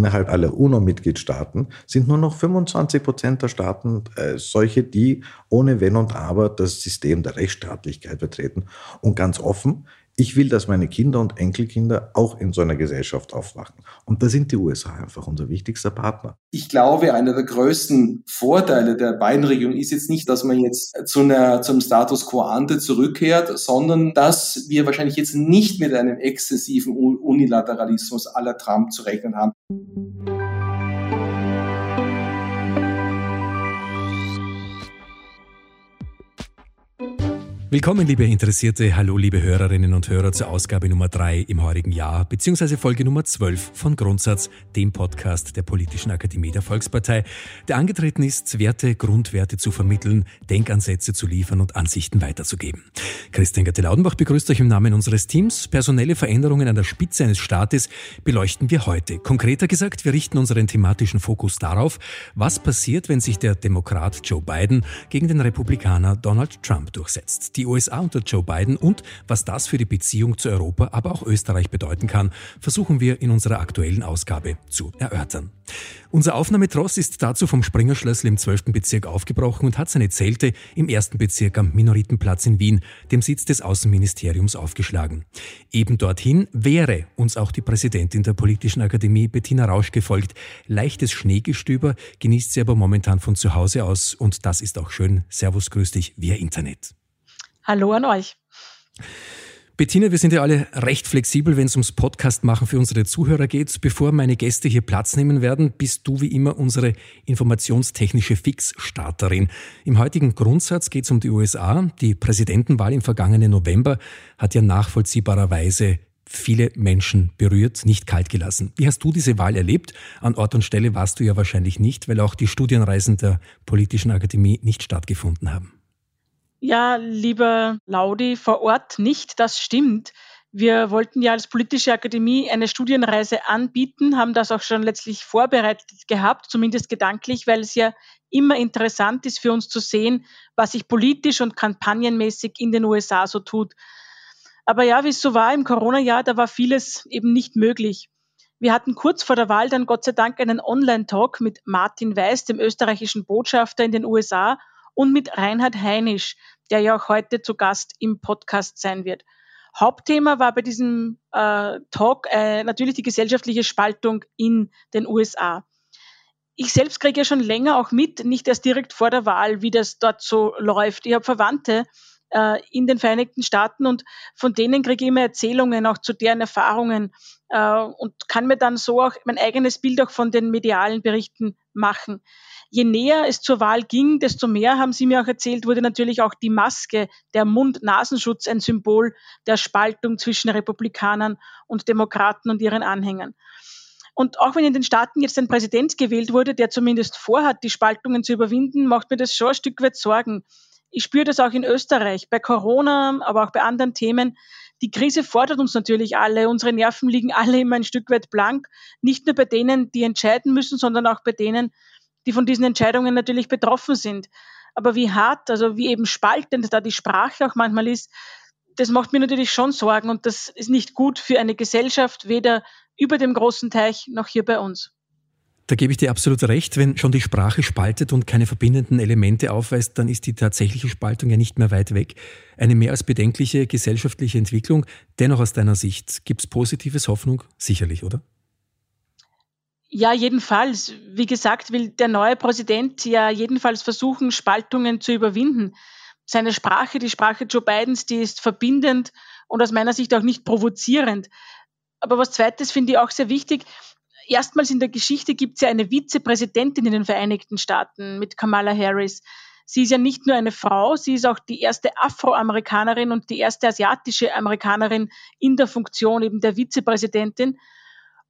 innerhalb aller UNO-Mitgliedstaaten sind nur noch 25 Prozent der Staaten äh, solche, die ohne Wenn und Aber das System der Rechtsstaatlichkeit vertreten. Und ganz offen, ich will, dass meine Kinder und Enkelkinder auch in so einer Gesellschaft aufwachen. Und da sind die USA einfach unser wichtigster Partner. Ich glaube, einer der größten Vorteile der beiden Regionen ist jetzt nicht, dass man jetzt zu einer, zum Status quo ante zurückkehrt, sondern dass wir wahrscheinlich jetzt nicht mit einem exzessiven Unilateralismus aller Trump zu rechnen haben. Willkommen, liebe Interessierte. Hallo, liebe Hörerinnen und Hörer zur Ausgabe Nummer 3 im heurigen Jahr, beziehungsweise Folge Nummer 12 von Grundsatz, dem Podcast der Politischen Akademie der Volkspartei, der angetreten ist, Werte, Grundwerte zu vermitteln, Denkansätze zu liefern und Ansichten weiterzugeben. Christian Gatte-Laudenbach begrüßt euch im Namen unseres Teams. Personelle Veränderungen an der Spitze eines Staates beleuchten wir heute. Konkreter gesagt, wir richten unseren thematischen Fokus darauf, was passiert, wenn sich der Demokrat Joe Biden gegen den Republikaner Donald Trump durchsetzt USA unter Joe Biden und was das für die Beziehung zu Europa, aber auch Österreich bedeuten kann, versuchen wir in unserer aktuellen Ausgabe zu erörtern. Unser Aufnahmetross ist dazu vom Springerschlössl im 12. Bezirk aufgebrochen und hat seine Zelte im 1. Bezirk am Minoritenplatz in Wien, dem Sitz des Außenministeriums, aufgeschlagen. Eben dorthin wäre uns auch die Präsidentin der Politischen Akademie Bettina Rausch gefolgt. Leichtes Schneegestöber genießt sie aber momentan von zu Hause aus und das ist auch schön. Servus, grüß dich via Internet. Hallo an euch. Bettina, wir sind ja alle recht flexibel, wenn es ums Podcast machen für unsere Zuhörer geht. Bevor meine Gäste hier Platz nehmen werden, bist du wie immer unsere informationstechnische Fixstarterin. Im heutigen Grundsatz geht es um die USA. Die Präsidentenwahl im vergangenen November hat ja nachvollziehbarerweise viele Menschen berührt, nicht kalt gelassen. Wie hast du diese Wahl erlebt? An Ort und Stelle warst du ja wahrscheinlich nicht, weil auch die Studienreisen der Politischen Akademie nicht stattgefunden haben. Ja, lieber Laudi, vor Ort nicht, das stimmt. Wir wollten ja als politische Akademie eine Studienreise anbieten, haben das auch schon letztlich vorbereitet gehabt, zumindest gedanklich, weil es ja immer interessant ist für uns zu sehen, was sich politisch und kampagnenmäßig in den USA so tut. Aber ja, wie es so war im Corona-Jahr, da war vieles eben nicht möglich. Wir hatten kurz vor der Wahl dann Gott sei Dank einen Online-Talk mit Martin Weiß, dem österreichischen Botschafter in den USA, und mit Reinhard Heinisch, der ja auch heute zu Gast im Podcast sein wird. Hauptthema war bei diesem äh, Talk äh, natürlich die gesellschaftliche Spaltung in den USA. Ich selbst kriege ja schon länger auch mit, nicht erst direkt vor der Wahl, wie das dort so läuft. Ich habe Verwandte äh, in den Vereinigten Staaten und von denen kriege ich immer Erzählungen auch zu deren Erfahrungen äh, und kann mir dann so auch mein eigenes Bild auch von den medialen Berichten machen je näher es zur Wahl ging, desto mehr, haben Sie mir auch erzählt, wurde natürlich auch die Maske, der Mund-Nasenschutz ein Symbol der Spaltung zwischen Republikanern und Demokraten und ihren Anhängern. Und auch wenn in den Staaten jetzt ein Präsident gewählt wurde, der zumindest vorhat, die Spaltungen zu überwinden, macht mir das schon ein Stück weit Sorgen. Ich spüre das auch in Österreich, bei Corona, aber auch bei anderen Themen. Die Krise fordert uns natürlich alle. Unsere Nerven liegen alle immer ein Stück weit blank. Nicht nur bei denen, die entscheiden müssen, sondern auch bei denen, die von diesen Entscheidungen natürlich betroffen sind. Aber wie hart, also wie eben spaltend da die Sprache auch manchmal ist, das macht mir natürlich schon Sorgen und das ist nicht gut für eine Gesellschaft, weder über dem großen Teich noch hier bei uns. Da gebe ich dir absolut recht. Wenn schon die Sprache spaltet und keine verbindenden Elemente aufweist, dann ist die tatsächliche Spaltung ja nicht mehr weit weg. Eine mehr als bedenkliche gesellschaftliche Entwicklung. Dennoch aus deiner Sicht, gibt es positives Hoffnung? Sicherlich, oder? Ja, jedenfalls. Wie gesagt, will der neue Präsident ja jedenfalls versuchen, Spaltungen zu überwinden. Seine Sprache, die Sprache Joe Bidens, die ist verbindend und aus meiner Sicht auch nicht provozierend. Aber was Zweites finde ich auch sehr wichtig. Erstmals in der Geschichte gibt es ja eine Vizepräsidentin in den Vereinigten Staaten mit Kamala Harris. Sie ist ja nicht nur eine Frau, sie ist auch die erste Afroamerikanerin und die erste asiatische Amerikanerin in der Funktion eben der Vizepräsidentin.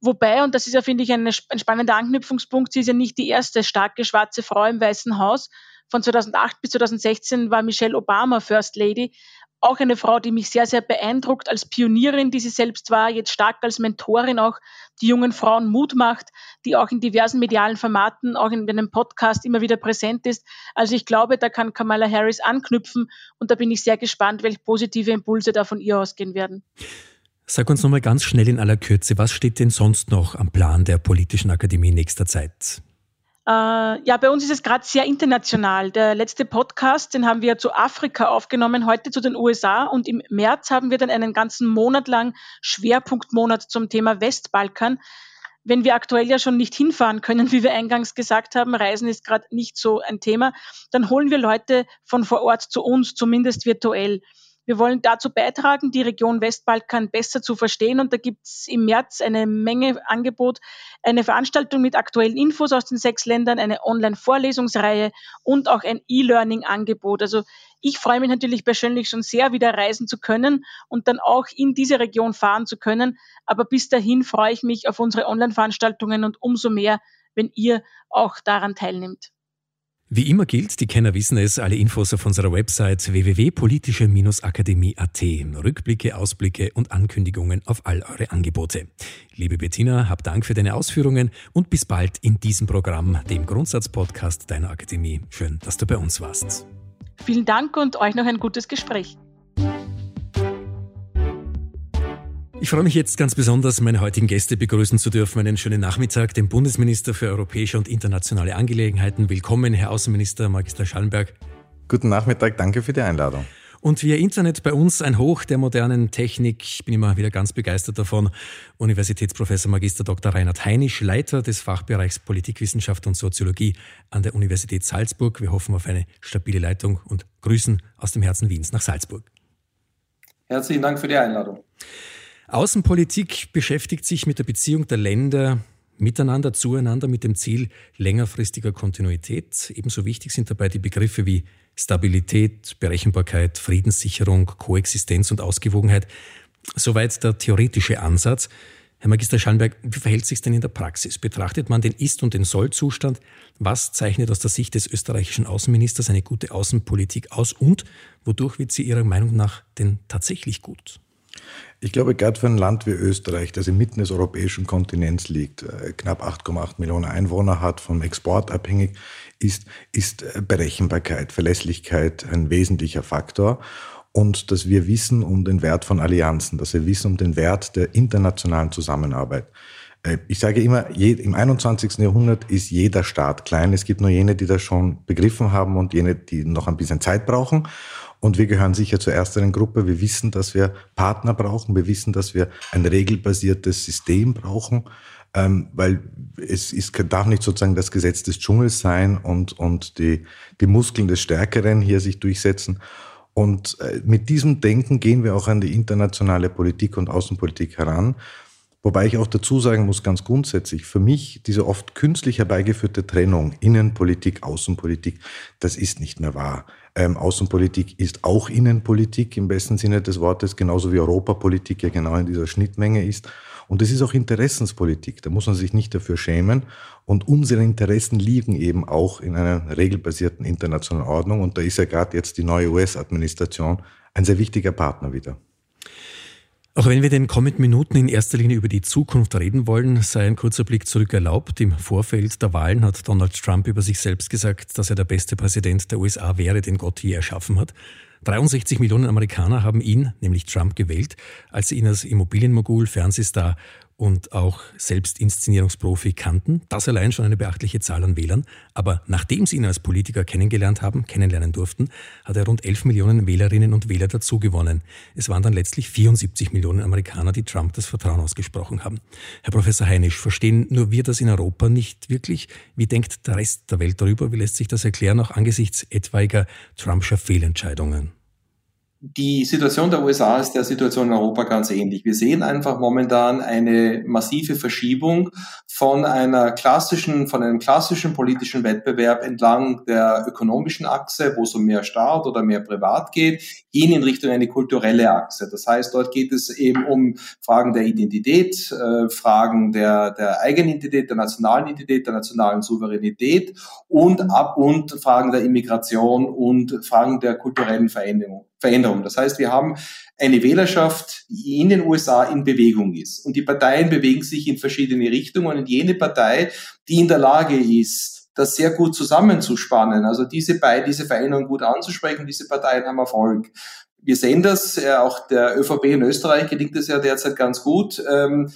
Wobei, und das ist ja, finde ich, ein, ein spannender Anknüpfungspunkt, sie ist ja nicht die erste starke schwarze Frau im Weißen Haus. Von 2008 bis 2016 war Michelle Obama First Lady. Auch eine Frau, die mich sehr, sehr beeindruckt als Pionierin, die sie selbst war, jetzt stark als Mentorin auch, die jungen Frauen Mut macht, die auch in diversen medialen Formaten, auch in einem Podcast immer wieder präsent ist. Also ich glaube, da kann Kamala Harris anknüpfen und da bin ich sehr gespannt, welche positive Impulse da von ihr ausgehen werden. Sag uns nochmal ganz schnell in aller Kürze, was steht denn sonst noch am Plan der Politischen Akademie nächster Zeit? Äh, ja, bei uns ist es gerade sehr international. Der letzte Podcast, den haben wir zu Afrika aufgenommen, heute zu den USA und im März haben wir dann einen ganzen Monat lang Schwerpunktmonat zum Thema Westbalkan. Wenn wir aktuell ja schon nicht hinfahren können, wie wir eingangs gesagt haben, Reisen ist gerade nicht so ein Thema, dann holen wir Leute von vor Ort zu uns, zumindest virtuell. Wir wollen dazu beitragen, die Region Westbalkan besser zu verstehen. Und da gibt es im März eine Menge Angebot, eine Veranstaltung mit aktuellen Infos aus den sechs Ländern, eine Online-Vorlesungsreihe und auch ein E-Learning-Angebot. Also ich freue mich natürlich persönlich schon sehr, wieder reisen zu können und dann auch in diese Region fahren zu können. Aber bis dahin freue ich mich auf unsere Online-Veranstaltungen und umso mehr, wenn ihr auch daran teilnimmt. Wie immer gilt, die Kenner wissen es, alle Infos auf unserer Website www.politische-akademie.at. Rückblicke, Ausblicke und Ankündigungen auf all eure Angebote. Liebe Bettina, hab Dank für deine Ausführungen und bis bald in diesem Programm, dem Grundsatzpodcast deiner Akademie. Schön, dass du bei uns warst. Vielen Dank und euch noch ein gutes Gespräch. Ich freue mich jetzt ganz besonders, meine heutigen Gäste begrüßen zu dürfen. Einen schönen Nachmittag, den Bundesminister für europäische und internationale Angelegenheiten. Willkommen, Herr Außenminister Magister Schallenberg. Guten Nachmittag, danke für die Einladung. Und via Internet bei uns ein Hoch der modernen Technik. Ich bin immer wieder ganz begeistert davon. Universitätsprofessor Magister Dr. Reinhard Heinisch, Leiter des Fachbereichs Politikwissenschaft und Soziologie an der Universität Salzburg. Wir hoffen auf eine stabile Leitung und grüßen aus dem Herzen Wiens nach Salzburg. Herzlichen Dank für die Einladung. Außenpolitik beschäftigt sich mit der Beziehung der Länder miteinander, zueinander mit dem Ziel längerfristiger Kontinuität. Ebenso wichtig sind dabei die Begriffe wie Stabilität, Berechenbarkeit, Friedenssicherung, Koexistenz und Ausgewogenheit. Soweit der theoretische Ansatz. Herr Magister Schallenberg, wie verhält sich denn in der Praxis? Betrachtet man den Ist- und den Soll-Zustand? Was zeichnet aus der Sicht des österreichischen Außenministers eine gute Außenpolitik aus? Und wodurch wird sie Ihrer Meinung nach denn tatsächlich gut? Ich glaube, gerade für ein Land wie Österreich, das inmitten des europäischen Kontinents liegt, äh, knapp 8,8 Millionen Einwohner hat, vom Export abhängig ist, ist äh, Berechenbarkeit, Verlässlichkeit ein wesentlicher Faktor. Und dass wir wissen um den Wert von Allianzen, dass wir wissen um den Wert der internationalen Zusammenarbeit. Äh, ich sage immer, im 21. Jahrhundert ist jeder Staat klein. Es gibt nur jene, die das schon begriffen haben und jene, die noch ein bisschen Zeit brauchen. Und wir gehören sicher zur ersteren Gruppe. Wir wissen, dass wir Partner brauchen. Wir wissen, dass wir ein regelbasiertes System brauchen, ähm, weil es ist, darf nicht sozusagen das Gesetz des Dschungels sein und, und die, die Muskeln des Stärkeren hier sich durchsetzen. Und äh, mit diesem Denken gehen wir auch an die internationale Politik und Außenpolitik heran. Wobei ich auch dazu sagen muss, ganz grundsätzlich, für mich diese oft künstlich herbeigeführte Trennung Innenpolitik, Außenpolitik, das ist nicht mehr wahr. Ähm, Außenpolitik ist auch Innenpolitik im besten Sinne des Wortes, genauso wie Europapolitik ja genau in dieser Schnittmenge ist. Und es ist auch Interessenspolitik, da muss man sich nicht dafür schämen. Und unsere Interessen liegen eben auch in einer regelbasierten internationalen Ordnung. Und da ist ja gerade jetzt die neue US-Administration ein sehr wichtiger Partner wieder. Auch wenn wir den kommenden Minuten in erster Linie über die Zukunft reden wollen, sei ein kurzer Blick zurück erlaubt. Im Vorfeld der Wahlen hat Donald Trump über sich selbst gesagt, dass er der beste Präsident der USA wäre, den Gott je erschaffen hat. 63 Millionen Amerikaner haben ihn, nämlich Trump, gewählt, als sie ihn als Immobilienmogul, Fernsehstar und auch Selbstinszenierungsprofi kannten. Das allein schon eine beachtliche Zahl an Wählern. Aber nachdem sie ihn als Politiker kennengelernt haben, kennenlernen durften, hat er rund 11 Millionen Wählerinnen und Wähler dazugewonnen. Es waren dann letztlich 74 Millionen Amerikaner, die Trump das Vertrauen ausgesprochen haben. Herr Professor Heinisch, verstehen nur wir das in Europa nicht wirklich? Wie denkt der Rest der Welt darüber? Wie lässt sich das erklären, auch angesichts etwaiger Trumpscher Fehlentscheidungen? Die Situation der USA ist der Situation in Europa ganz ähnlich. Wir sehen einfach momentan eine massive Verschiebung von einer klassischen, von einem klassischen politischen Wettbewerb entlang der ökonomischen Achse, wo es um mehr Staat oder mehr Privat geht, hin in Richtung eine kulturelle Achse. Das heißt, dort geht es eben um Fragen der Identität, äh, Fragen der, der Eigenidentität, der nationalen Identität, der nationalen Souveränität und ab und Fragen der Immigration und Fragen der kulturellen Veränderung. Veränderung. Das heißt, wir haben eine Wählerschaft, die in den USA in Bewegung ist. Und die Parteien bewegen sich in verschiedene Richtungen. Und jene Partei, die in der Lage ist, das sehr gut zusammenzuspannen, also diese beiden, diese Veränderung gut anzusprechen, diese Parteien haben Erfolg. wir sehen das, äh, auch der ÖVP in Österreich gelingt es ja derzeit ganz gut, ähm,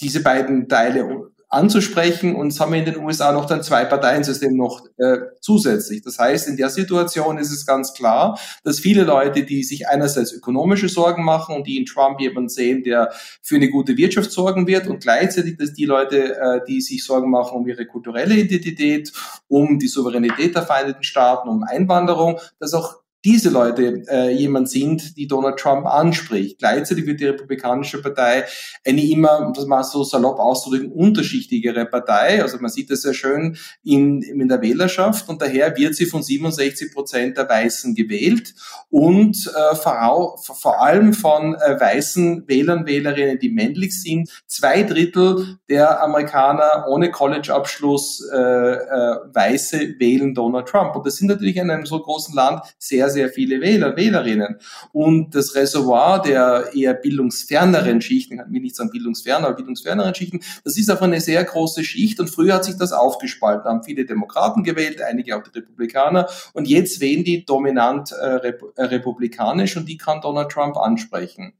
diese beiden Teile anzusprechen. Und haben wir in den USA noch ein Zwei-Parteien-System noch äh, zusätzlich. Das heißt, in der Situation ist es ganz klar, dass viele Leute, die sich einerseits ökonomische Sorgen machen und die in Trump jemanden sehen, der für eine gute Wirtschaft sorgen wird und gleichzeitig, dass die Leute, äh, die sich Sorgen machen um ihre kulturelle Identität, um die Souveränität der Vereinigten Staaten, um Einwanderung, dass auch diese Leute äh, jemand sind, die Donald Trump anspricht. Gleichzeitig wird die Republikanische Partei eine immer, das mal so salopp auszudrücken, unterschichtigere Partei. Also man sieht das sehr schön in, in der Wählerschaft und daher wird sie von 67 Prozent der Weißen gewählt und äh, vor, vor allem von äh, weißen Wählern, Wählerinnen, die männlich sind. Zwei Drittel der Amerikaner ohne College-Abschluss äh, äh, Weiße wählen Donald Trump. Und das sind natürlich in einem so großen Land sehr, sehr viele Wähler, Wählerinnen. Und das Reservoir der eher bildungsferneren Schichten, ich nicht sagen bildungsferner, aber bildungsferneren Schichten, das ist einfach eine sehr große Schicht. Und früher hat sich das aufgespalten, haben viele Demokraten gewählt, einige auch die Republikaner. Und jetzt wählen die dominant äh, Rep äh, republikanisch und die kann Donald Trump ansprechen.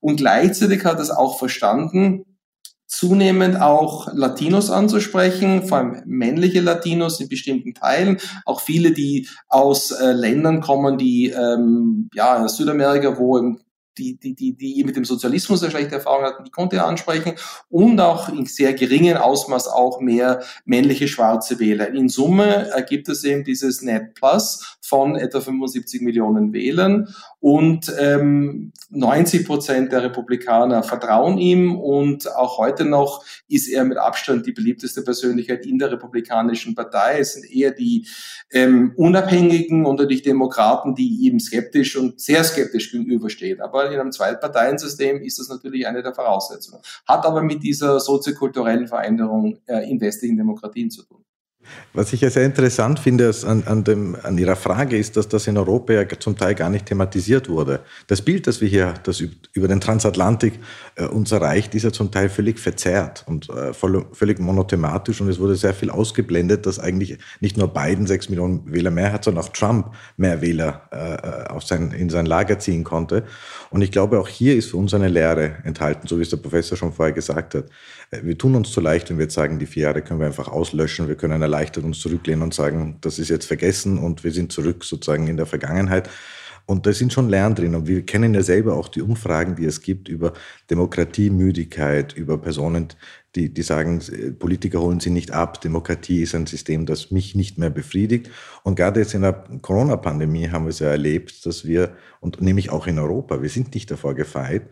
Und gleichzeitig hat es auch verstanden, zunehmend auch Latinos anzusprechen, vor allem männliche Latinos in bestimmten Teilen, auch viele, die aus äh, Ländern kommen, die ähm, ja Südamerika, wo im die, die, die, die mit dem Sozialismus sehr schlechte Erfahrungen hatten, die konnte er ansprechen und auch in sehr geringen Ausmaß auch mehr männliche schwarze Wähler. In Summe ergibt es eben dieses Net Plus von etwa 75 Millionen Wählern und ähm, 90 Prozent der Republikaner vertrauen ihm und auch heute noch ist er mit Abstand die beliebteste Persönlichkeit in der Republikanischen Partei. Es sind eher die ähm, Unabhängigen und die Demokraten, die ihm skeptisch und sehr skeptisch gegenüberstehen. Aber in einem Zweitparteiensystem ist das natürlich eine der Voraussetzungen. Hat aber mit dieser soziokulturellen Veränderung äh, in westlichen Demokratien zu tun. Was ich ja sehr interessant finde an, an, dem, an Ihrer Frage ist, dass das in Europa ja zum Teil gar nicht thematisiert wurde. Das Bild, das wir hier das über den Transatlantik äh, uns erreicht, ist ja zum Teil völlig verzerrt und äh, voll, völlig monothematisch und es wurde sehr viel ausgeblendet, dass eigentlich nicht nur Biden sechs Millionen Wähler mehr hat, sondern auch Trump mehr Wähler äh, sein, in sein Lager ziehen konnte. Und ich glaube, auch hier ist für uns eine Lehre enthalten, so wie es der Professor schon vorher gesagt hat. Äh, wir tun uns zu leicht, wenn wir jetzt sagen, die vier Jahre können wir einfach auslöschen, wir können erleichtert uns zurücklehnen und sagen, das ist jetzt vergessen und wir sind zurück sozusagen in der Vergangenheit. Und da sind schon Lernen drin. Und wir kennen ja selber auch die Umfragen, die es gibt über Demokratiemüdigkeit, über Personen, die, die sagen, Politiker holen sie nicht ab. Demokratie ist ein System, das mich nicht mehr befriedigt. Und gerade jetzt in der Corona-Pandemie haben wir es ja erlebt, dass wir, und nämlich auch in Europa, wir sind nicht davor gefeit,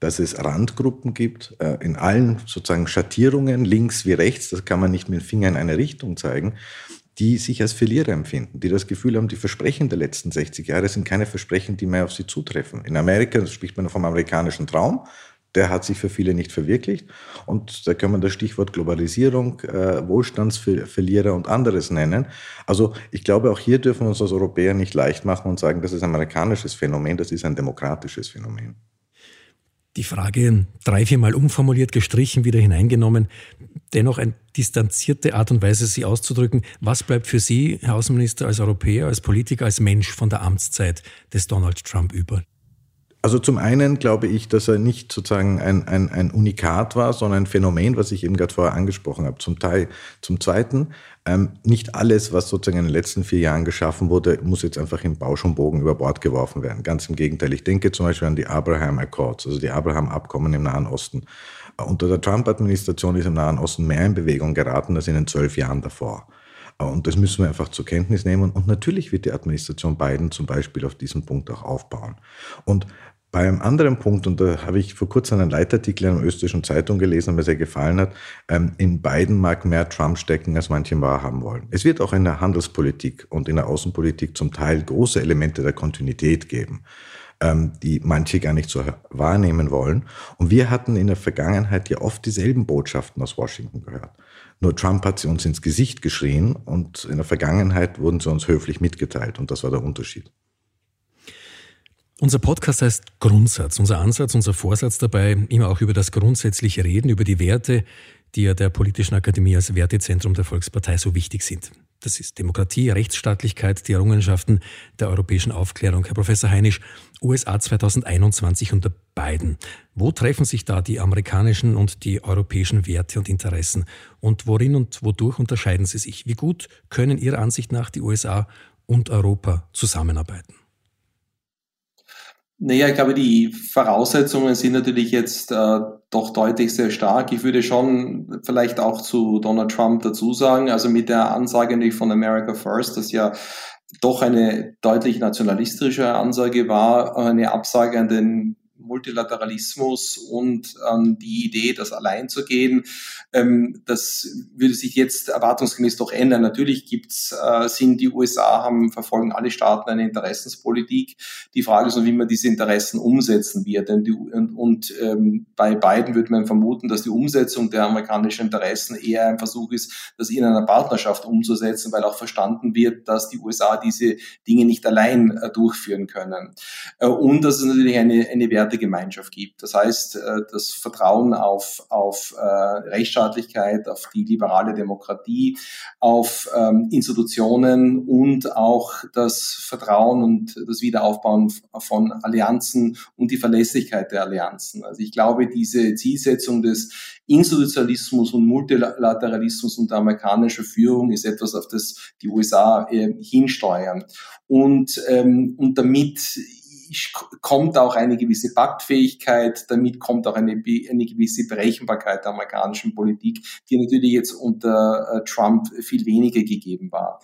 dass es Randgruppen gibt, äh, in allen sozusagen Schattierungen, links wie rechts, das kann man nicht mit dem Finger in eine Richtung zeigen, die sich als Verlierer empfinden, die das Gefühl haben, die Versprechen der letzten 60 Jahre sind keine Versprechen, die mehr auf sie zutreffen. In Amerika spricht man vom amerikanischen Traum, der hat sich für viele nicht verwirklicht. Und da kann man das Stichwort Globalisierung, äh, Wohlstandsverlierer und anderes nennen. Also ich glaube, auch hier dürfen wir uns als Europäer nicht leicht machen und sagen, das ist ein amerikanisches Phänomen, das ist ein demokratisches Phänomen die Frage drei, viermal umformuliert, gestrichen, wieder hineingenommen. Dennoch eine distanzierte Art und Weise, sie auszudrücken. Was bleibt für Sie, Herr Außenminister, als Europäer, als Politiker, als Mensch von der Amtszeit des Donald Trump über? Also zum einen glaube ich, dass er nicht sozusagen ein, ein, ein Unikat war, sondern ein Phänomen, was ich eben gerade vorher angesprochen habe. Zum Teil. Zum Zweiten, ähm, nicht alles, was sozusagen in den letzten vier Jahren geschaffen wurde, muss jetzt einfach im Bausch und Bogen über Bord geworfen werden. Ganz im Gegenteil. Ich denke zum Beispiel an die Abraham Accords, also die Abraham-Abkommen im Nahen Osten. Unter der Trump-Administration ist im Nahen Osten mehr in Bewegung geraten als in den zwölf Jahren davor. Und das müssen wir einfach zur Kenntnis nehmen. Und natürlich wird die Administration Biden zum Beispiel auf diesen Punkt auch aufbauen. Und bei einem anderen Punkt, und da habe ich vor kurzem einen Leitartikel in einer österreichischen Zeitung gelesen, der mir sehr gefallen hat, ähm, in beiden mag mehr Trump stecken, als manche wahrhaben wollen. Es wird auch in der Handelspolitik und in der Außenpolitik zum Teil große Elemente der Kontinuität geben, ähm, die manche gar nicht so wahrnehmen wollen. Und wir hatten in der Vergangenheit ja oft dieselben Botschaften aus Washington gehört. Nur Trump hat sie uns ins Gesicht geschrien und in der Vergangenheit wurden sie uns höflich mitgeteilt und das war der Unterschied. Unser Podcast heißt Grundsatz. Unser Ansatz, unser Vorsatz dabei, immer auch über das grundsätzliche Reden, über die Werte, die ja der Politischen Akademie als Wertezentrum der Volkspartei so wichtig sind. Das ist Demokratie, Rechtsstaatlichkeit, die Errungenschaften der europäischen Aufklärung. Herr Professor Heinisch, USA 2021 unter Biden. Wo treffen sich da die amerikanischen und die europäischen Werte und Interessen? Und worin und wodurch unterscheiden sie sich? Wie gut können Ihrer Ansicht nach die USA und Europa zusammenarbeiten? Naja, ich glaube, die Voraussetzungen sind natürlich jetzt äh, doch deutlich sehr stark. Ich würde schon vielleicht auch zu Donald Trump dazu sagen, also mit der Ansage natürlich von America First, das ja doch eine deutlich nationalistische Ansage war, eine Absage an den Multilateralismus und ähm, die Idee, das allein zu gehen. Ähm, das würde sich jetzt erwartungsgemäß doch ändern. Natürlich gibt's, äh, sind die USA haben, verfolgen alle Staaten eine Interessenspolitik. Die Frage ist nur, wie man diese Interessen umsetzen wird. Denn und und ähm, bei beiden würde man vermuten, dass die Umsetzung der amerikanischen Interessen eher ein Versuch ist, das in einer Partnerschaft umzusetzen, weil auch verstanden wird, dass die USA diese Dinge nicht allein äh, durchführen können. Äh, und dass es natürlich eine, eine Werte Gemeinschaft gibt. Das heißt, äh, das Vertrauen auf, auf äh, Rechtsstaatlichkeit, auf die liberale Demokratie, auf ähm, Institutionen und auch das Vertrauen und das Wiederaufbauen von Allianzen und die Verlässlichkeit der Allianzen. Also ich glaube, diese Zielsetzung des Institutionalismus und Multilateralismus unter amerikanischer Führung ist etwas, auf das die USA äh, hinsteuern. Und, ähm, und damit kommt auch eine gewisse Paktfähigkeit, damit kommt auch eine, eine gewisse Berechenbarkeit der amerikanischen Politik, die natürlich jetzt unter äh, Trump viel weniger gegeben war.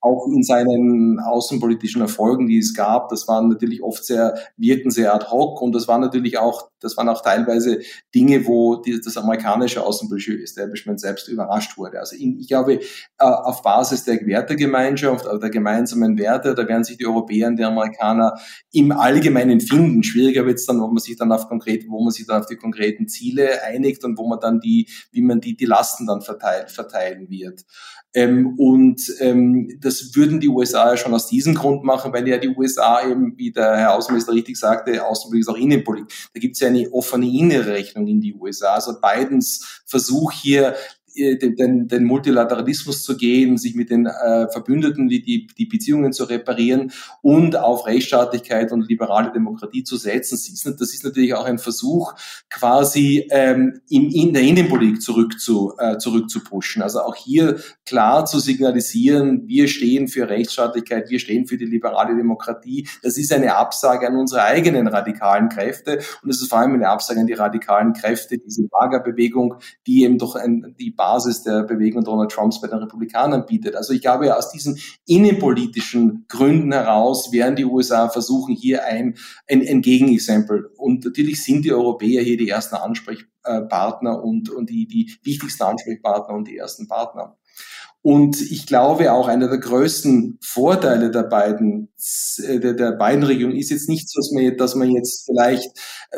Auch in seinen außenpolitischen Erfolgen, die es gab, das waren natürlich oft sehr, wirken sehr ad hoc und das waren natürlich auch, das waren auch teilweise Dinge, wo die, das amerikanische außenpolitische Establishment selbst überrascht wurde. Also in, ich glaube, äh, auf Basis der Wertegemeinschaft, der gemeinsamen Werte, da werden sich die Europäer und die Amerikaner im Allgemeinen finden. Schwieriger wird es dann, ob man sich dann auf konkret, wo man sich dann auf die konkreten Ziele einigt und wo man dann die, wie man die, die Lasten dann verteilt, verteilen wird. Ähm, und ähm, das würden die USA ja schon aus diesem Grund machen, weil ja die USA eben, wie der Herr Außenminister richtig sagte, Außenpolitik ist auch Innenpolitik. Da gibt es ja eine offene innere Rechnung in die USA. Also Bidens Versuch hier den, den Multilateralismus zu gehen, sich mit den äh, Verbündeten die, die, die Beziehungen zu reparieren und auf Rechtsstaatlichkeit und liberale Demokratie zu setzen. Das ist, das ist natürlich auch ein Versuch, quasi ähm, in, in der Innenpolitik zurück zu, äh, zurück zu pushen. Also auch hier klar zu signalisieren, wir stehen für Rechtsstaatlichkeit, wir stehen für die liberale Demokratie. Das ist eine Absage an unsere eigenen radikalen Kräfte und es ist vor allem eine Absage an die radikalen Kräfte, diese Lagerbewegung, die eben doch ein, die Basis der Bewegung Donald Trumps bei den Republikanern bietet. Also ich glaube, aus diesen innenpolitischen Gründen heraus werden die USA versuchen, hier ein, ein, ein Gegenexempel. Und natürlich sind die Europäer hier die ersten Ansprechpartner und, und die, die wichtigsten Ansprechpartner und die ersten Partner. Und ich glaube auch einer der größten Vorteile der beiden, äh, der, der beiden Regierungen ist jetzt nicht so, dass man, dass man jetzt vielleicht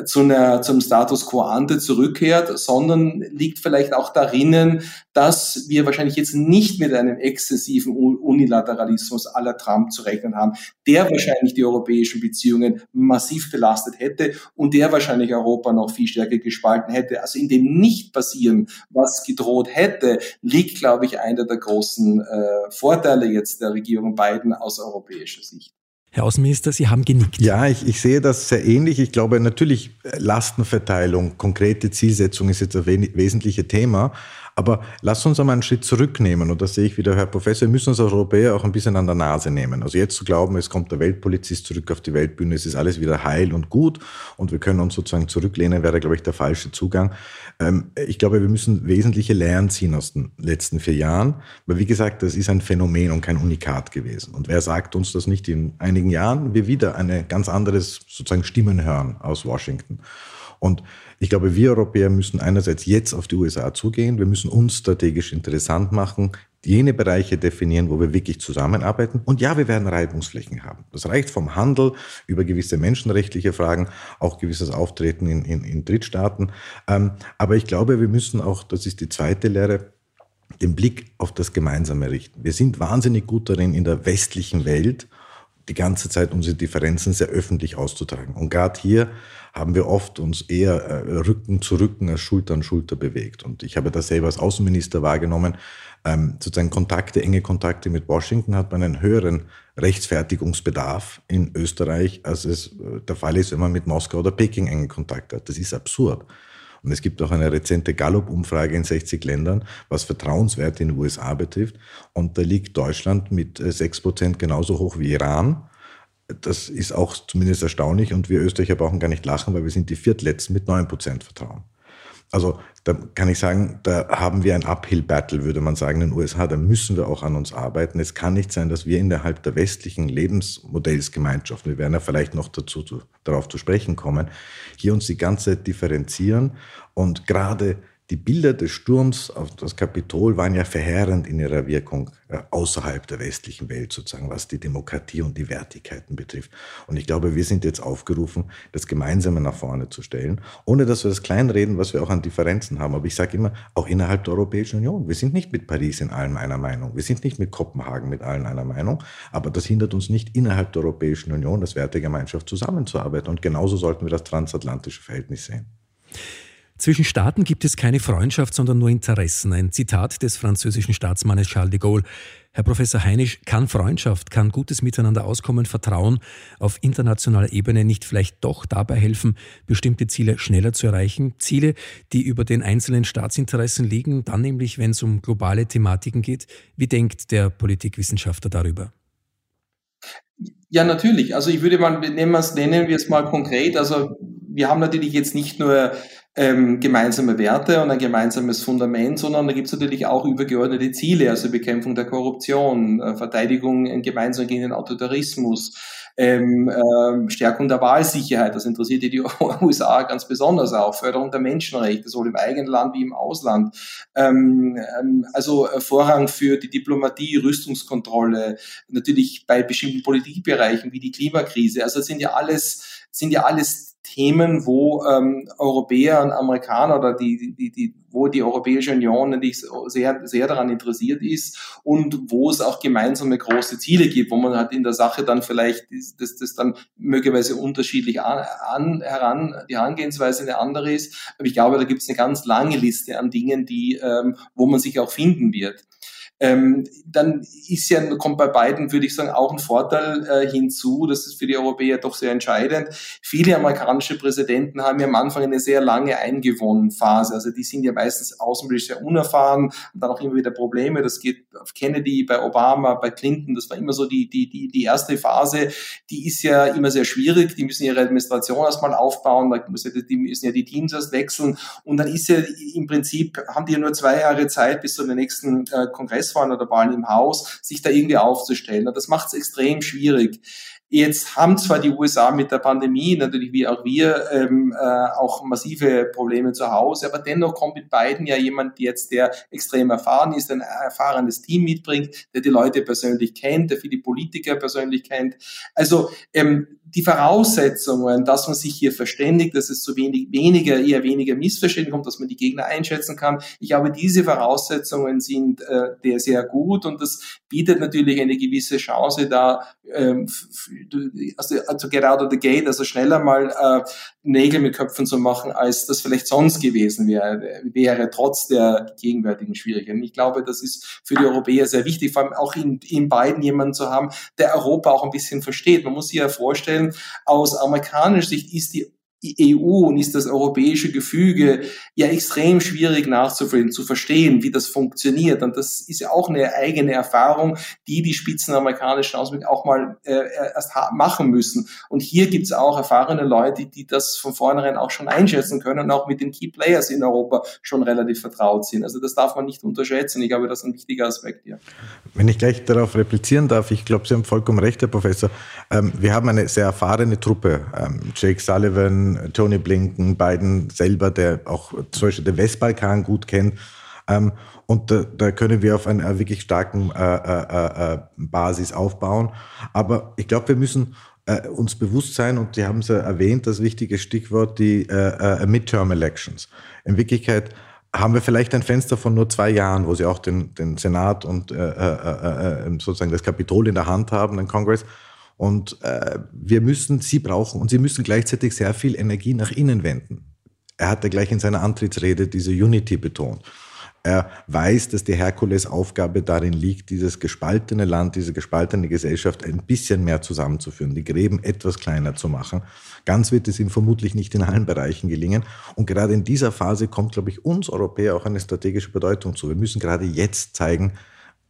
zu einer, zum Status quo ante zurückkehrt, sondern liegt vielleicht auch darin, dass wir wahrscheinlich jetzt nicht mit einem exzessiven Unilateralismus aller Trump zu rechnen haben, der wahrscheinlich die europäischen Beziehungen massiv belastet hätte und der wahrscheinlich Europa noch viel stärker gespalten hätte. Also in dem Nicht-Passieren, was gedroht hätte, liegt, glaube ich, einer der großen äh, Vorteile jetzt der Regierung Biden aus europäischer Sicht. Herr Außenminister, Sie haben genickt. Ja, ich, ich sehe das sehr ähnlich. Ich glaube natürlich, äh, Lastenverteilung, konkrete Zielsetzung ist jetzt ein wesentliches Thema. Aber lasst uns einmal einen Schritt zurücknehmen. Und das sehe ich wieder, Herr Professor, wir müssen uns als Europäer auch ein bisschen an der Nase nehmen. Also jetzt zu glauben, es kommt der Weltpolizist zurück auf die Weltbühne, es ist alles wieder heil und gut und wir können uns sozusagen zurücklehnen, wäre, glaube ich, der falsche Zugang. Ähm, ich glaube, wir müssen wesentliche Lehren ziehen aus den letzten vier Jahren. Weil, wie gesagt, das ist ein Phänomen und kein Unikat gewesen. Und wer sagt uns das nicht in einigen Jahren? Wir wieder eine ganz anderes sozusagen Stimmen hören aus Washington. Und ich glaube, wir Europäer müssen einerseits jetzt auf die USA zugehen. Wir müssen uns strategisch interessant machen, jene Bereiche definieren, wo wir wirklich zusammenarbeiten. Und ja, wir werden Reibungsflächen haben. Das reicht vom Handel über gewisse menschenrechtliche Fragen, auch gewisses Auftreten in, in, in Drittstaaten. Ähm, aber ich glaube, wir müssen auch, das ist die zweite Lehre, den Blick auf das Gemeinsame richten. Wir sind wahnsinnig gut darin, in der westlichen Welt die ganze Zeit unsere Differenzen sehr öffentlich auszutragen. Und gerade hier haben wir oft uns eher äh, Rücken zu Rücken als Schulter an Schulter bewegt. Und ich habe das selber als Außenminister wahrgenommen. Ähm, sozusagen Kontakte, enge Kontakte mit Washington hat man einen höheren Rechtfertigungsbedarf in Österreich, als es äh, der Fall ist, wenn man mit Moskau oder Peking enge Kontakte hat. Das ist absurd. Und es gibt auch eine rezente Gallup-Umfrage in 60 Ländern, was Vertrauenswerte in den USA betrifft. Und da liegt Deutschland mit 6 äh, Prozent genauso hoch wie Iran. Das ist auch zumindest erstaunlich. Und wir Österreicher brauchen gar nicht lachen, weil wir sind die Viertletzten mit 9 Prozent Vertrauen. Also da kann ich sagen, da haben wir ein Uphill-Battle, würde man sagen, in den USA. Da müssen wir auch an uns arbeiten. Es kann nicht sein, dass wir innerhalb der westlichen Lebensmodellsgemeinschaft, wir werden ja vielleicht noch dazu darauf zu sprechen kommen, hier uns die ganze Zeit differenzieren und gerade die Bilder des Sturms auf das Kapitol waren ja verheerend in ihrer Wirkung äh, außerhalb der westlichen Welt, sozusagen, was die Demokratie und die Wertigkeiten betrifft. Und ich glaube, wir sind jetzt aufgerufen, das Gemeinsame nach vorne zu stellen, ohne dass wir das kleinreden, was wir auch an Differenzen haben. Aber ich sage immer, auch innerhalb der Europäischen Union. Wir sind nicht mit Paris in allem einer Meinung. Wir sind nicht mit Kopenhagen mit allen einer Meinung. Aber das hindert uns nicht, innerhalb der Europäischen Union, das Wertegemeinschaft zusammenzuarbeiten. Und genauso sollten wir das transatlantische Verhältnis sehen. Zwischen Staaten gibt es keine Freundschaft, sondern nur Interessen. Ein Zitat des französischen Staatsmannes Charles de Gaulle. Herr Professor Heinisch, kann Freundschaft, kann gutes Miteinander auskommen, Vertrauen auf internationaler Ebene nicht vielleicht doch dabei helfen, bestimmte Ziele schneller zu erreichen? Ziele, die über den einzelnen Staatsinteressen liegen, dann nämlich, wenn es um globale Thematiken geht. Wie denkt der Politikwissenschaftler darüber? Ja, natürlich. Also ich würde mal, nennen wir es, nennen wir es mal konkret. Also wir haben natürlich jetzt nicht nur ähm, gemeinsame Werte und ein gemeinsames Fundament, sondern da gibt es natürlich auch übergeordnete Ziele, also Bekämpfung der Korruption, äh, Verteidigung gemeinsam gegen den Autoritarismus, ähm, äh, Stärkung der Wahlsicherheit, das interessiert die USA ganz besonders auch, Förderung der Menschenrechte, sowohl im eigenen Land wie im Ausland, ähm, ähm, also äh, Vorrang für die Diplomatie, Rüstungskontrolle, natürlich bei bestimmten Politikbereichen wie die Klimakrise, also das sind ja alles, sind ja alles Themen, wo ähm, Europäer und Amerikaner oder die, die, die, wo die Europäische Union natürlich sehr, sehr daran interessiert ist und wo es auch gemeinsame große Ziele gibt, wo man halt in der Sache dann vielleicht das, das dann möglicherweise unterschiedlich an, an, heran, die Herangehensweise eine andere ist. Aber ich glaube, da gibt es eine ganz lange Liste an Dingen, die, ähm, wo man sich auch finden wird ähm, dann ist ja, kommt bei beiden, würde ich sagen, auch ein Vorteil äh, hinzu. Das ist für die Europäer doch sehr entscheidend. Viele amerikanische Präsidenten haben ja am Anfang eine sehr lange eingewonnen Phase. Also die sind ja meistens außenpolitisch sehr unerfahren und dann auch immer wieder Probleme. Das geht auf Kennedy, bei Obama, bei Clinton. Das war immer so die, die, die, die erste Phase. Die ist ja immer sehr schwierig. Die müssen ihre Administration erstmal aufbauen. Da müssen ja, die müssen ja die Teams erst wechseln. Und dann ist ja im Prinzip, haben die ja nur zwei Jahre Zeit bis zu den nächsten äh, Kongress fahren oder Wahlen im Haus, sich da irgendwie aufzustellen. Das macht es extrem schwierig. Jetzt haben zwar die USA mit der Pandemie, natürlich wie auch wir, ähm, äh, auch massive Probleme zu Hause, aber dennoch kommt mit beiden ja jemand jetzt, der extrem erfahren ist, ein erfahrenes Team mitbringt, der die Leute persönlich kennt, der viele Politiker persönlich kennt. Also ähm, die Voraussetzungen, dass man sich hier verständigt, dass es zu wenig, weniger, eher weniger Missverständnis kommt, dass man die Gegner einschätzen kann. Ich glaube, diese Voraussetzungen sind äh, sehr gut und das bietet natürlich eine gewisse Chance da, ähm, also, also of the gate, also schneller mal äh, Nägel mit Köpfen zu machen, als das vielleicht sonst gewesen wäre, wäre trotz der gegenwärtigen Schwierigkeiten. Ich glaube, das ist für die Europäer sehr wichtig, vor allem auch in, in beiden jemanden zu haben, der Europa auch ein bisschen versteht. Man muss sich ja vorstellen, aus amerikanischer Sicht ist die EU und ist das europäische Gefüge ja extrem schwierig nachzuvollziehen, zu verstehen, wie das funktioniert. Und das ist ja auch eine eigene Erfahrung, die die Spitzen amerikanischen Ausblick auch mal äh, erst machen müssen. Und hier gibt es auch erfahrene Leute, die das von vornherein auch schon einschätzen können und auch mit den Key Players in Europa schon relativ vertraut sind. Also das darf man nicht unterschätzen. Ich glaube, das ist ein wichtiger Aspekt hier. Wenn ich gleich darauf replizieren darf, ich glaube, Sie haben vollkommen recht, Herr Professor. Ähm, wir haben eine sehr erfahrene Truppe. Ähm, Jake Sullivan, Tony Blinken, Biden selber, der auch zum Beispiel den Westbalkan gut kennt. Ähm, und da, da, können wir auf einer wirklich starken äh, äh, äh, Basis aufbauen. Aber ich glaube, wir müssen äh, uns bewusst sein, und Sie haben es ja erwähnt, das wichtige Stichwort, die äh, äh, Midterm Elections. In Wirklichkeit haben wir vielleicht ein Fenster von nur zwei Jahren, wo Sie auch den, den Senat und sozusagen das Kapitol in der Hand haben, den Kongress. Und äh, wir müssen sie brauchen und sie müssen gleichzeitig sehr viel Energie nach innen wenden. Er hat ja gleich in seiner Antrittsrede diese Unity betont. Er weiß, dass die Herkulesaufgabe darin liegt, dieses gespaltene Land, diese gespaltene Gesellschaft ein bisschen mehr zusammenzuführen, die Gräben etwas kleiner zu machen. Ganz wird es ihm vermutlich nicht in allen Bereichen gelingen. Und gerade in dieser Phase kommt, glaube ich, uns Europäer auch eine strategische Bedeutung zu. Wir müssen gerade jetzt zeigen,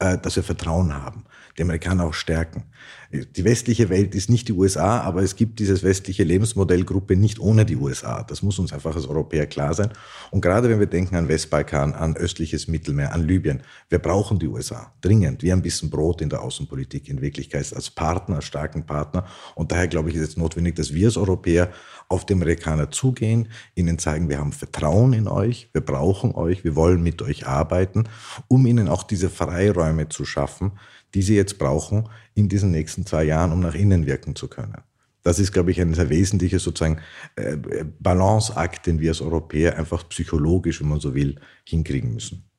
dass wir Vertrauen haben, die Amerikaner auch stärken. Die westliche Welt ist nicht die USA, aber es gibt dieses westliche Lebensmodellgruppe nicht ohne die USA. Das muss uns einfach als Europäer klar sein. Und gerade wenn wir denken an Westbalkan, an östliches Mittelmeer, an Libyen, wir brauchen die USA dringend, wie ein bisschen Brot in der Außenpolitik in Wirklichkeit als Partner, als starken Partner. Und daher glaube ich, ist es notwendig, dass wir als Europäer auf die Amerikaner zugehen, ihnen zeigen, wir haben Vertrauen in euch, wir brauchen euch, wir wollen mit euch arbeiten, um ihnen auch diese Freiräume zu schaffen, die sie jetzt brauchen in diesen nächsten zwei Jahren, um nach innen wirken zu können. Das ist, glaube ich, ein sehr wesentlicher sozusagen äh, Balanceakt, den wir als Europäer einfach psychologisch, wenn man so will, hinkriegen müssen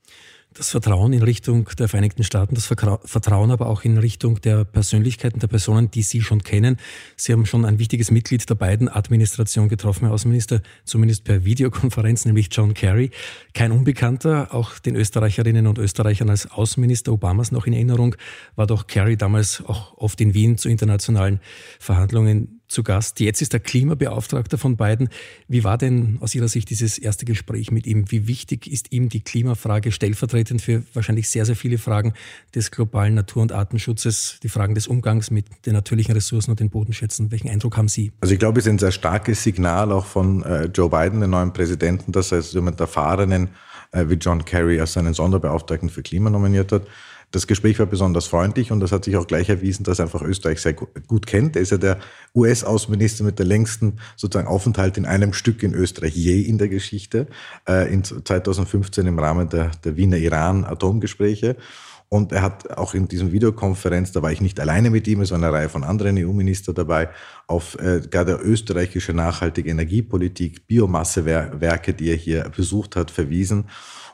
das Vertrauen in Richtung der Vereinigten Staaten, das Vertrauen aber auch in Richtung der Persönlichkeiten, der Personen, die Sie schon kennen. Sie haben schon ein wichtiges Mitglied der beiden Administrationen getroffen, Herr Außenminister, zumindest per Videokonferenz, nämlich John Kerry. Kein Unbekannter, auch den Österreicherinnen und Österreichern als Außenminister Obamas noch in Erinnerung, war doch Kerry damals auch oft in Wien zu internationalen Verhandlungen zu Gast. Jetzt ist der Klimabeauftragter von beiden. Wie war denn aus Ihrer Sicht dieses erste Gespräch mit ihm? Wie wichtig ist ihm die Klimafrage stellvertretend für wahrscheinlich sehr, sehr viele Fragen des globalen Natur- und Artenschutzes, die Fragen des Umgangs mit den natürlichen Ressourcen und den Bodenschätzen? Welchen Eindruck haben Sie? Also ich glaube, es ist ein sehr starkes Signal auch von äh, Joe Biden, dem neuen Präsidenten, dass er so jemand Erfahrenen äh, wie John Kerry als seinen Sonderbeauftragten für Klima nominiert hat. Das Gespräch war besonders freundlich und das hat sich auch gleich erwiesen, dass er einfach Österreich sehr gut kennt. Er ist ja der US-Außenminister mit der längsten sozusagen Aufenthalt in einem Stück in Österreich je in der Geschichte, äh, in 2015 im Rahmen der, der Wiener Iran-Atomgespräche. Und er hat auch in diesem Videokonferenz, da war ich nicht alleine mit ihm, es war eine Reihe von anderen EU-Minister dabei, auf äh, gerade österreichische nachhaltige Energiepolitik, Biomassewerke, die er hier besucht hat, verwiesen.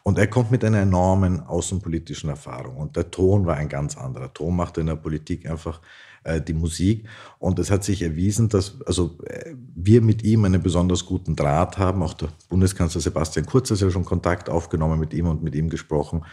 Und er kommt mit einer enormen außenpolitischen Erfahrung. Und der Ton war ein ganz anderer. Ton macht in der Politik einfach äh, die Musik. Und es hat sich erwiesen, dass also äh, wir mit ihm einen besonders guten Draht haben. Auch der Bundeskanzler Sebastian Kurz hat ja schon Kontakt aufgenommen mit ihm und mit ihm gesprochen.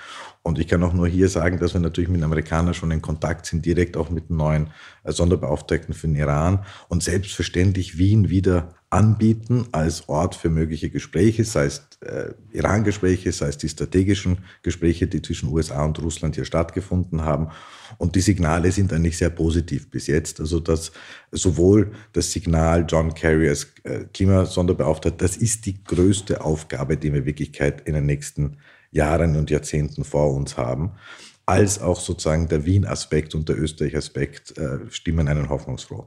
Und ich kann auch nur hier sagen, dass wir natürlich mit den Amerikanern schon in Kontakt sind, direkt auch mit dem neuen äh, Sonderbeauftragten für den Iran und selbstverständlich Wien wieder anbieten als Ort für mögliche Gespräche, sei es äh, Iran-Gespräche, sei es die strategischen Gespräche, die zwischen USA und Russland hier stattgefunden haben. Und die Signale sind eigentlich sehr positiv bis jetzt. Also dass sowohl das Signal John Kerry als äh, Klimasonderbeauftragter, das ist die größte Aufgabe, die wir in Wirklichkeit in den nächsten Jahren und Jahrzehnten vor uns haben, als auch sozusagen der Wien-Aspekt und der Österreich-Aspekt äh, stimmen einen hoffnungsfroh.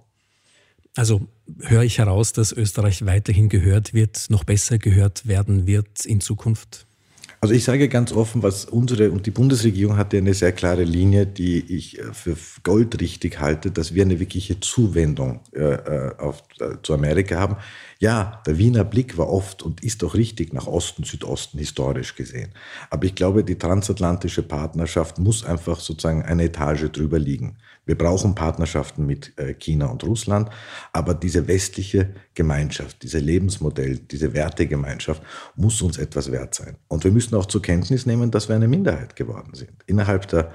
Also höre ich heraus, dass Österreich weiterhin gehört wird, noch besser gehört werden wird in Zukunft? Also ich sage ganz offen, was unsere und die Bundesregierung hatte eine sehr klare Linie, die ich äh, für goldrichtig halte, dass wir eine wirkliche Zuwendung äh, äh, auf, äh, zu Amerika haben. Ja, der Wiener Blick war oft und ist auch richtig nach Osten, Südosten historisch gesehen. Aber ich glaube, die transatlantische Partnerschaft muss einfach sozusagen eine Etage drüber liegen. Wir brauchen Partnerschaften mit äh, China und Russland, aber diese westliche Gemeinschaft, diese Lebensmodell, diese Wertegemeinschaft muss uns etwas wert sein. Und wir müssen auch zur Kenntnis nehmen, dass wir eine Minderheit geworden sind. Innerhalb der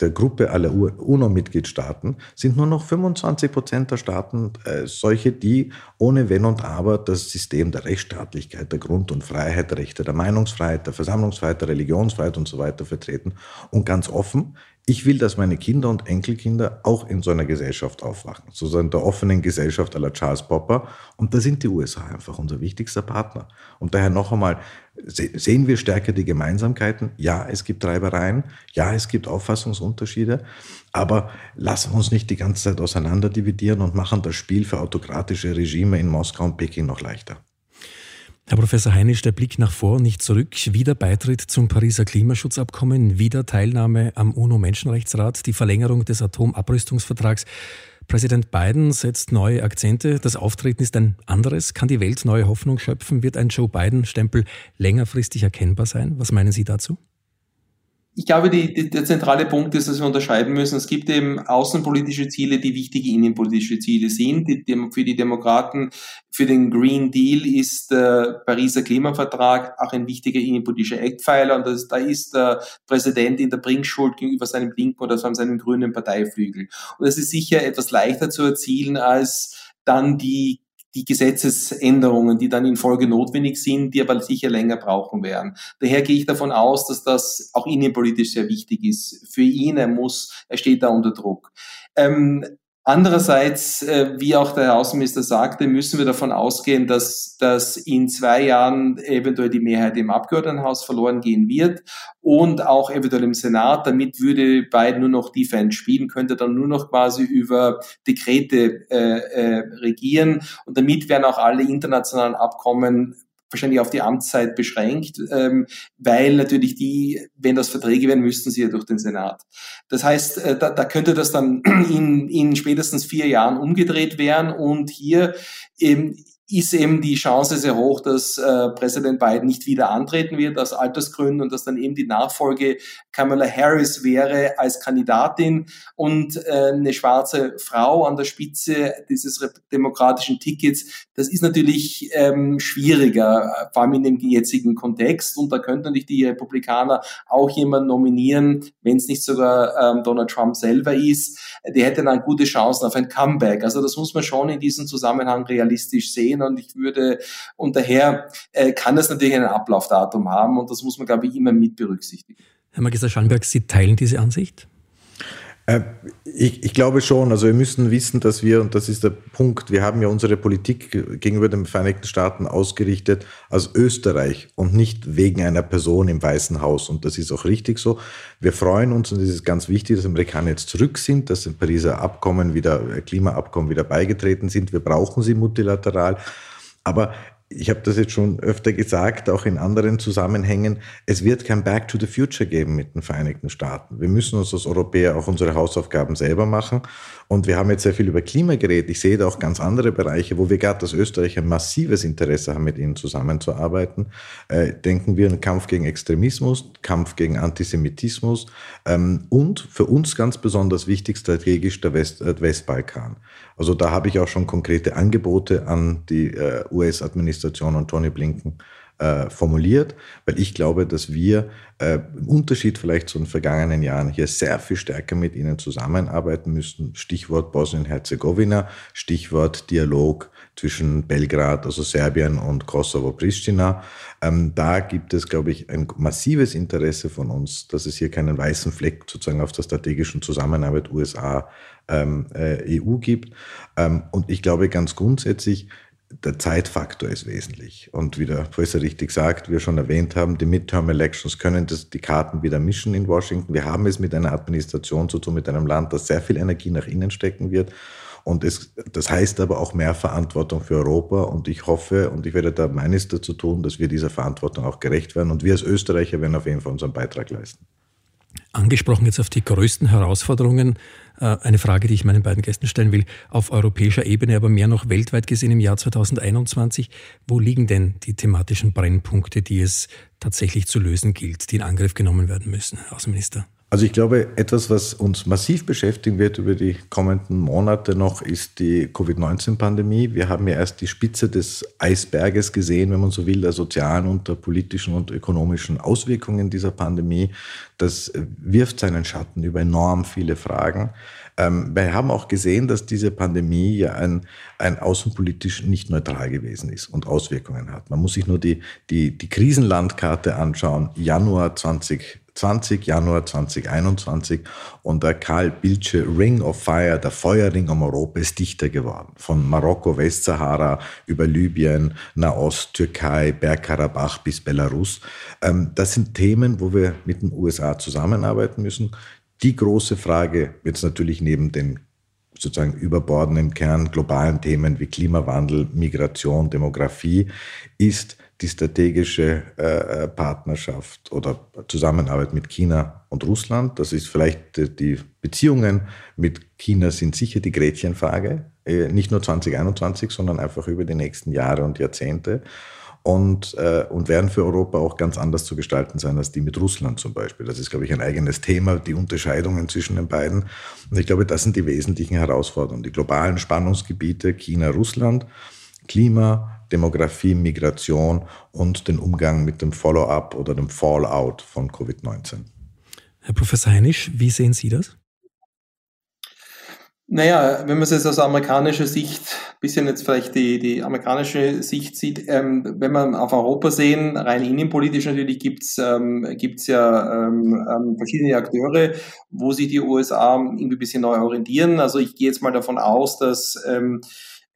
der Gruppe aller UNO-Mitgliedstaaten sind nur noch 25 Prozent der Staaten äh, solche, die ohne Wenn und Aber das System der Rechtsstaatlichkeit, der Grund- und Freiheitsrechte, der Meinungsfreiheit, der Versammlungsfreiheit, der Religionsfreiheit und so weiter vertreten. Und ganz offen, ich will, dass meine Kinder und Enkelkinder auch in so einer Gesellschaft aufwachen, so in der offenen Gesellschaft aller Charles Popper. Und da sind die USA einfach unser wichtigster Partner. Und daher noch einmal, sehen wir stärker die Gemeinsamkeiten? Ja, es gibt Treibereien. Ja, es gibt Auffassungsunterschiede. Aber lassen wir uns nicht die ganze Zeit auseinander dividieren und machen das Spiel für autokratische Regime in Moskau und Peking noch leichter. Herr Professor Heinisch, der Blick nach vor nicht zurück. Wieder Beitritt zum Pariser Klimaschutzabkommen, wieder Teilnahme am UNO-Menschenrechtsrat, die Verlängerung des Atomabrüstungsvertrags. Präsident Biden setzt neue Akzente. Das Auftreten ist ein anderes. Kann die Welt neue Hoffnung schöpfen? Wird ein Joe Biden-Stempel längerfristig erkennbar sein? Was meinen Sie dazu? Ich glaube, die, die, der zentrale Punkt ist, dass wir unterscheiden müssen. Es gibt eben außenpolitische Ziele, die wichtige innenpolitische Ziele sind. Die, für die Demokraten, für den Green Deal ist der Pariser Klimavertrag auch ein wichtiger innenpolitischer Eckpfeiler. Und das, da ist der Präsident in der Bringschuld gegenüber seinem linken oder seinem grünen Parteiflügel. Und das ist sicher etwas leichter zu erzielen als dann die die Gesetzesänderungen, die dann in Folge notwendig sind, die aber sicher länger brauchen werden. Daher gehe ich davon aus, dass das auch innenpolitisch sehr wichtig ist. Für ihn, er muss, er steht da unter Druck. Ähm, Andererseits, äh, wie auch der Herr Außenminister sagte, müssen wir davon ausgehen, dass, dass in zwei Jahren eventuell die Mehrheit im Abgeordnetenhaus verloren gehen wird und auch eventuell im Senat. Damit würde Biden nur noch Defense spielen, könnte dann nur noch quasi über Dekrete äh, äh, regieren und damit werden auch alle internationalen Abkommen wahrscheinlich auf die Amtszeit beschränkt, ähm, weil natürlich die, wenn das Verträge werden, müssten sie ja durch den Senat. Das heißt, äh, da, da könnte das dann in, in spätestens vier Jahren umgedreht werden und hier eben ist eben die Chance sehr hoch, dass äh, Präsident Biden nicht wieder antreten wird aus Altersgründen und dass dann eben die Nachfolge Kamala Harris wäre als Kandidatin und äh, eine schwarze Frau an der Spitze dieses demokratischen Tickets. Das ist natürlich ähm, schwieriger, vor allem in dem jetzigen Kontext. Und da könnten natürlich die Republikaner auch jemanden nominieren, wenn es nicht sogar ähm, Donald Trump selber ist. Der hätte dann gute Chancen auf ein Comeback. Also das muss man schon in diesem Zusammenhang realistisch sehen gehen und ich würde, und daher äh, kann das natürlich ein Ablaufdatum haben und das muss man, glaube ich, immer mit berücksichtigen. Herr Magister Schallenberg, Sie teilen diese Ansicht? Äh, ich, ich, glaube schon. Also wir müssen wissen, dass wir, und das ist der Punkt, wir haben ja unsere Politik gegenüber den Vereinigten Staaten ausgerichtet als Österreich und nicht wegen einer Person im Weißen Haus. Und das ist auch richtig so. Wir freuen uns, und es ist ganz wichtig, dass die Amerikaner jetzt zurück sind, dass im Pariser Abkommen wieder, Klimaabkommen wieder beigetreten sind. Wir brauchen sie multilateral. Aber ich habe das jetzt schon öfter gesagt, auch in anderen Zusammenhängen, es wird kein Back to the Future geben mit den Vereinigten Staaten. Wir müssen uns als Europäer auch unsere Hausaufgaben selber machen. Und wir haben jetzt sehr viel über Klima geredet. Ich sehe da auch ganz andere Bereiche, wo wir gerade als Österreich ein massives Interesse haben, mit ihnen zusammenzuarbeiten. Äh, denken wir an Kampf gegen Extremismus, Kampf gegen Antisemitismus ähm, und für uns ganz besonders wichtig strategisch der West, äh, Westbalkan. Also da habe ich auch schon konkrete Angebote an die äh, US-Administration und Tony Blinken äh, formuliert, weil ich glaube, dass wir äh, im Unterschied vielleicht zu den vergangenen Jahren hier sehr viel stärker mit ihnen zusammenarbeiten müssen. Stichwort Bosnien-Herzegowina, Stichwort Dialog zwischen Belgrad, also Serbien und Kosovo-Pristina. Ähm, da gibt es, glaube ich, ein massives Interesse von uns, dass es hier keinen weißen Fleck sozusagen auf der strategischen Zusammenarbeit USA ähm, äh, EU gibt. Ähm, und ich glaube ganz grundsätzlich, der Zeitfaktor ist wesentlich. Und wie der Professor richtig sagt, wir schon erwähnt haben, die Midterm Elections können das, die Karten wieder mischen in Washington. Wir haben es mit einer Administration zu tun, mit einem Land, das sehr viel Energie nach innen stecken wird. Und es, das heißt aber auch mehr Verantwortung für Europa. Und ich hoffe und ich werde da meines dazu tun, dass wir dieser Verantwortung auch gerecht werden. Und wir als Österreicher werden auf jeden Fall unseren Beitrag leisten. Angesprochen jetzt auf die größten Herausforderungen eine Frage, die ich meinen beiden Gästen stellen will, auf europäischer Ebene, aber mehr noch weltweit gesehen im Jahr 2021. Wo liegen denn die thematischen Brennpunkte, die es tatsächlich zu lösen gilt, die in Angriff genommen werden müssen, Herr Außenminister? Also ich glaube, etwas, was uns massiv beschäftigen wird über die kommenden Monate noch, ist die Covid-19-Pandemie. Wir haben ja erst die Spitze des Eisberges gesehen, wenn man so will, der sozialen und der politischen und ökonomischen Auswirkungen dieser Pandemie. Das wirft seinen Schatten über enorm viele Fragen. Ähm, wir haben auch gesehen, dass diese Pandemie ja ein, ein außenpolitisch nicht neutral gewesen ist und Auswirkungen hat. Man muss sich nur die, die, die Krisenlandkarte anschauen. Januar 20 20, Januar 2021 und der Karl Bildsche Ring of Fire, der Feuerring um Europa, ist dichter geworden. Von Marokko, Westsahara über Libyen, Nahost, Türkei, Bergkarabach bis Belarus. Ähm, das sind Themen, wo wir mit den USA zusammenarbeiten müssen. Die große Frage jetzt natürlich neben den sozusagen überbordenden Kern globalen Themen wie Klimawandel, Migration, Demografie ist, die strategische äh, äh, Partnerschaft oder Zusammenarbeit mit China und Russland. Das ist vielleicht äh, die Beziehungen mit China sind sicher die Gretchenfrage, äh, nicht nur 2021, sondern einfach über die nächsten Jahre und Jahrzehnte. Und, äh, und werden für Europa auch ganz anders zu gestalten sein als die mit Russland zum Beispiel. Das ist, glaube ich, ein eigenes Thema, die Unterscheidungen zwischen den beiden. Und ich glaube, das sind die wesentlichen Herausforderungen. Die globalen Spannungsgebiete China, Russland, Klima, Demografie, Migration und den Umgang mit dem Follow-up oder dem Fallout von Covid-19. Herr Professor Heinisch, wie sehen Sie das? Naja, wenn man es jetzt aus amerikanischer Sicht, bisschen jetzt vielleicht die, die amerikanische Sicht sieht, ähm, wenn man auf Europa sehen, rein innenpolitisch natürlich gibt's ähm, gibt's ja ähm, ähm, verschiedene Akteure, wo sich die USA irgendwie ein bisschen neu orientieren. Also ich gehe jetzt mal davon aus, dass ähm,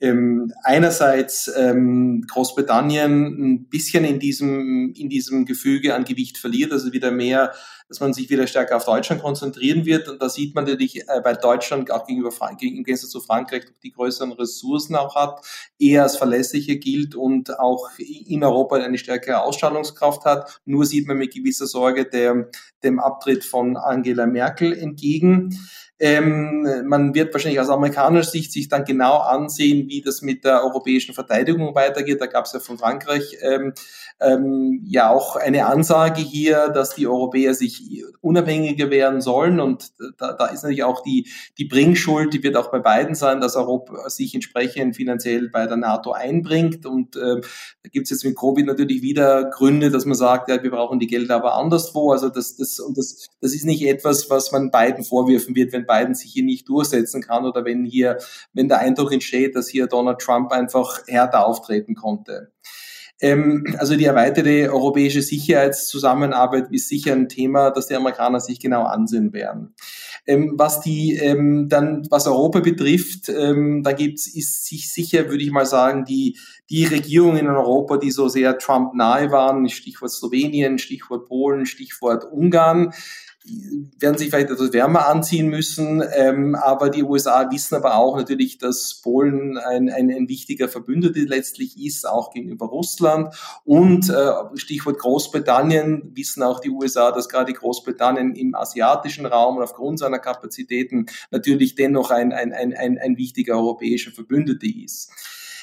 ähm, einerseits ähm, Großbritannien ein bisschen in diesem, in diesem Gefüge an Gewicht verliert, also wieder mehr, dass man sich wieder stärker auf Deutschland konzentrieren wird. Und da sieht man natürlich, äh, weil Deutschland auch gegenüber im Gegensatz zu Frankreich die größeren Ressourcen auch hat, eher als verlässlicher gilt und auch in Europa eine stärkere Ausstrahlungskraft hat. Nur sieht man mit gewisser Sorge der, dem Abtritt von Angela Merkel entgegen. Ähm, man wird wahrscheinlich aus amerikanischer Sicht sich dann genau ansehen, wie das mit der europäischen Verteidigung weitergeht. Da gab es ja von Frankreich ähm, ähm, ja auch eine Ansage hier, dass die Europäer sich unabhängiger werden sollen. Und da, da ist natürlich auch die, die Bringschuld, die wird auch bei beiden sein, dass Europa sich entsprechend finanziell bei der NATO einbringt. Und äh, da gibt es jetzt mit Covid natürlich wieder Gründe, dass man sagt, ja, wir brauchen die Gelder aber anderswo. Also das, das, und das, das ist nicht etwas, was man beiden vorwürfen wird, wenn Biden sich hier nicht durchsetzen kann oder wenn hier, wenn der Eindruck entsteht, dass hier Donald Trump einfach härter auftreten konnte. Ähm, also die erweiterte europäische Sicherheitszusammenarbeit ist sicher ein Thema, das die Amerikaner sich genau ansehen werden. Ähm, was die ähm, dann, was Europa betrifft, ähm, da gibt es ist sich sicher, würde ich mal sagen, die die Regierungen in Europa, die so sehr Trump nahe waren, Stichwort Slowenien, Stichwort Polen, Stichwort Ungarn, werden sich vielleicht etwas wärmer anziehen müssen, ähm, aber die USA wissen aber auch natürlich, dass Polen ein, ein, ein wichtiger Verbündeter letztlich ist, auch gegenüber Russland. Und äh, Stichwort Großbritannien wissen auch die USA, dass gerade Großbritannien im asiatischen Raum und aufgrund seiner Kapazitäten natürlich dennoch ein, ein, ein, ein, wichtiger europäischer Verbündeter ist.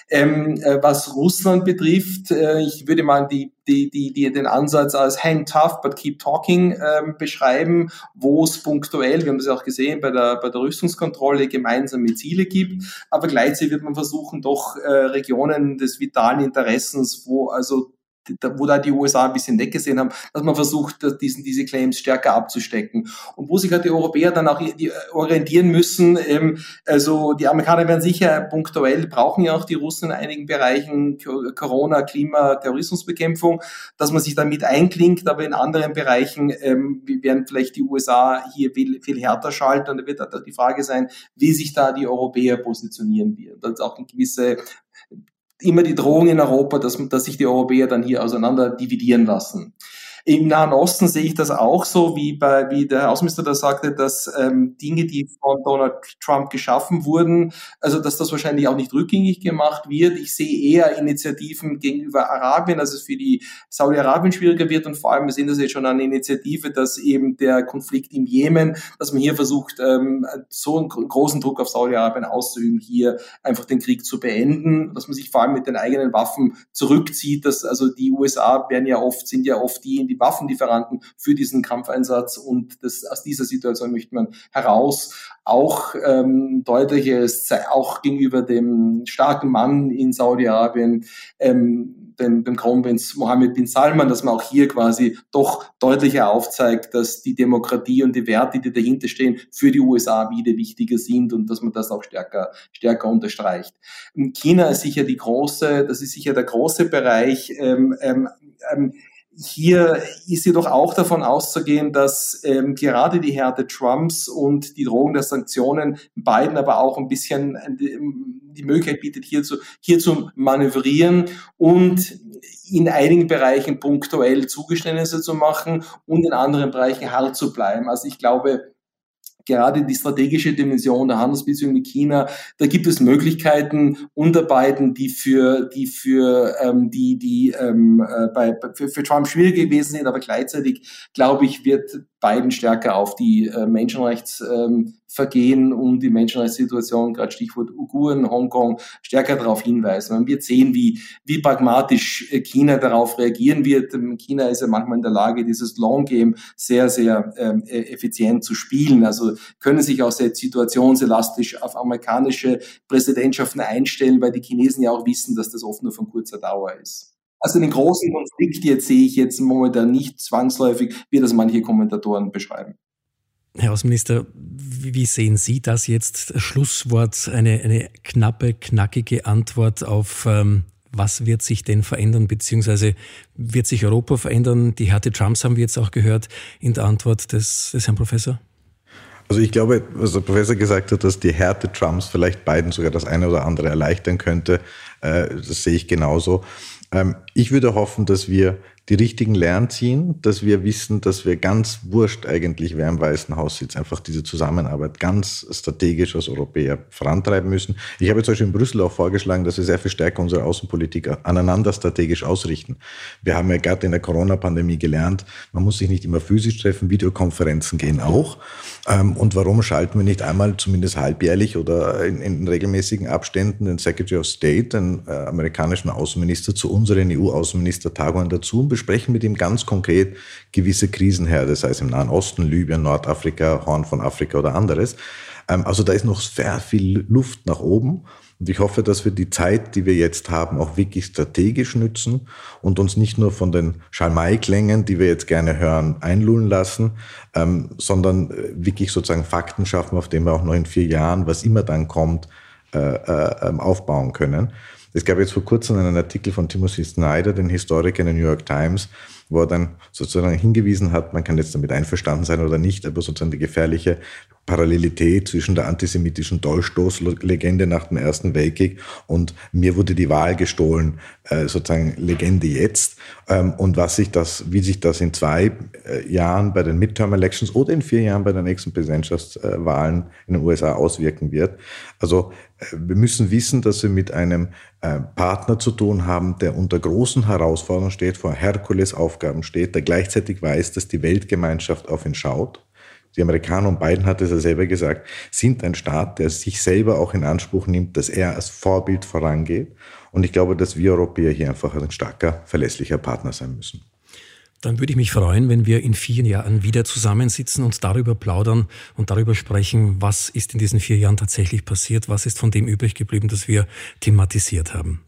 Ähm, äh, was Russland betrifft, äh, ich würde mal die, die, die, die, den Ansatz als hang tough but keep talking ähm, beschreiben, wo es punktuell, wir haben das ja auch gesehen, bei der, bei der Rüstungskontrolle gemeinsame Ziele gibt, aber gleichzeitig wird man versuchen, doch äh, Regionen des vitalen Interessens, wo also wo da die USA ein bisschen weggesehen haben, dass man versucht, diesen, diese Claims stärker abzustecken. Und wo sich halt die Europäer dann auch orientieren müssen, ähm, also die Amerikaner werden sicher punktuell, brauchen ja auch die Russen in einigen Bereichen, Corona, Klima, Terrorismusbekämpfung, dass man sich damit einklingt, aber in anderen Bereichen ähm, werden vielleicht die USA hier viel, viel härter schalten und da wird die Frage sein, wie sich da die Europäer positionieren wird. Das ist auch eine gewisse immer die Drohung in Europa, dass, dass sich die Europäer dann hier auseinander dividieren lassen. Im Nahen Osten sehe ich das auch so, wie bei, wie der Außenminister da sagte, dass ähm, Dinge, die von Donald Trump geschaffen wurden, also dass das wahrscheinlich auch nicht rückgängig gemacht wird. Ich sehe eher Initiativen gegenüber Arabien, dass es für die Saudi-Arabien schwieriger wird und vor allem, wir sehen das jetzt schon an Initiative, dass eben der Konflikt im Jemen, dass man hier versucht, ähm, so einen großen Druck auf Saudi-Arabien auszuüben, hier einfach den Krieg zu beenden, dass man sich vor allem mit den eigenen Waffen zurückzieht, dass also die USA werden ja oft, sind ja oft die, die Waffenlieferanten für diesen Kampfeinsatz und das, aus dieser Situation möchte man heraus auch ähm, deutliches, auch gegenüber dem starken Mann in Saudi-Arabien, ähm, dem, dem Kronprinz Mohammed bin Salman, dass man auch hier quasi doch deutlicher aufzeigt, dass die Demokratie und die Werte, die dahinter stehen, für die USA wieder wichtiger sind und dass man das auch stärker, stärker unterstreicht. China ist sicher die große, das ist sicher der große Bereich. Ähm, ähm, ähm hier ist jedoch auch davon auszugehen, dass ähm, gerade die Härte Trumps und die Drohung der Sanktionen beiden aber auch ein bisschen äh, die Möglichkeit bietet, hier zu, hier zu manövrieren und in einigen Bereichen punktuell Zugeständnisse zu machen und in anderen Bereichen hart zu bleiben. Also ich glaube, gerade die strategische Dimension der Handelsbeziehungen mit China, da gibt es Möglichkeiten unter beiden, die für die für ähm, die die ähm, äh, bei für, für Trump schwierig gewesen sind, aber gleichzeitig glaube ich wird Biden stärker auf die äh, Menschenrechtsvergehen ähm, um die Menschenrechtssituation, gerade Stichwort Uiguren, Hongkong, stärker darauf hinweisen. Man wird sehen, wie, wie pragmatisch äh, China darauf reagieren wird. Ähm, China ist ja manchmal in der Lage, dieses Long Game sehr, sehr ähm, e-, effizient zu spielen. Also können sich auch sehr situationselastisch auf amerikanische Präsidentschaften einstellen, weil die Chinesen ja auch wissen, dass das oft nur von kurzer Dauer ist. Also den großen Konflikt jetzt sehe ich jetzt momentan nicht zwangsläufig, wie das manche Kommentatoren beschreiben. Herr Außenminister, wie sehen Sie das jetzt? Schlusswort, eine, eine knappe, knackige Antwort auf, ähm, was wird sich denn verändern, beziehungsweise wird sich Europa verändern? Die Härte Trumps haben wir jetzt auch gehört in der Antwort des, des Herrn Professor. Also ich glaube, was der Professor gesagt hat, dass die Härte Trumps vielleicht beiden sogar das eine oder andere erleichtern könnte, äh, das sehe ich genauso. Ähm, ich würde hoffen, dass wir die richtigen Lernen ziehen, dass wir wissen, dass wir ganz wurscht eigentlich, wer im Weißen Haus sitzt, einfach diese Zusammenarbeit ganz strategisch als Europäer vorantreiben müssen. Ich habe zum Beispiel in Brüssel auch vorgeschlagen, dass wir sehr viel stärker unsere Außenpolitik aneinander strategisch ausrichten. Wir haben ja gerade in der Corona-Pandemie gelernt, man muss sich nicht immer physisch treffen, Videokonferenzen gehen auch. Ähm, und warum schalten wir nicht einmal zumindest halbjährlich oder in, in regelmäßigen Abständen den Secretary of State, den äh, amerikanischen Außenminister, zu unseren EU-Außenministertagungen dazu und besprechen mit ihm ganz konkret gewisse Krisenherde, sei es im Nahen Osten, Libyen, Nordafrika, Horn von Afrika oder anderes. Ähm, also da ist noch sehr viel Luft nach oben. Und ich hoffe, dass wir die Zeit, die wir jetzt haben, auch wirklich strategisch nützen und uns nicht nur von den Schalmei-Klängen, die wir jetzt gerne hören, einlullen lassen, ähm, sondern äh, wirklich sozusagen Fakten schaffen, auf denen wir auch noch in vier Jahren, was immer dann kommt, äh, äh, ähm, aufbauen können. Es gab jetzt vor kurzem einen Artikel von Timothy Snyder, den Historiker in der New York Times, wo er dann sozusagen hingewiesen hat, man kann jetzt damit einverstanden sein oder nicht, aber sozusagen die gefährliche Parallelität zwischen der antisemitischen Dolchstoßlegende nach dem Ersten Weltkrieg und mir wurde die Wahl gestohlen, äh, sozusagen Legende jetzt. Ähm, und was sich das, wie sich das in zwei äh, Jahren bei den Midterm Elections oder in vier Jahren bei den nächsten Präsidentschaftswahlen in den USA auswirken wird. Also wir müssen wissen, dass wir mit einem Partner zu tun haben, der unter großen Herausforderungen steht, vor Herkulesaufgaben steht, der gleichzeitig weiß, dass die Weltgemeinschaft auf ihn schaut die Amerikaner, und Biden hat es ja selber gesagt, sind ein Staat, der sich selber auch in Anspruch nimmt, dass er als Vorbild vorangeht. Und ich glaube, dass wir Europäer hier einfach ein starker, verlässlicher Partner sein müssen. Dann würde ich mich freuen, wenn wir in vier Jahren wieder zusammensitzen und darüber plaudern und darüber sprechen, was ist in diesen vier Jahren tatsächlich passiert, was ist von dem übrig geblieben, das wir thematisiert haben.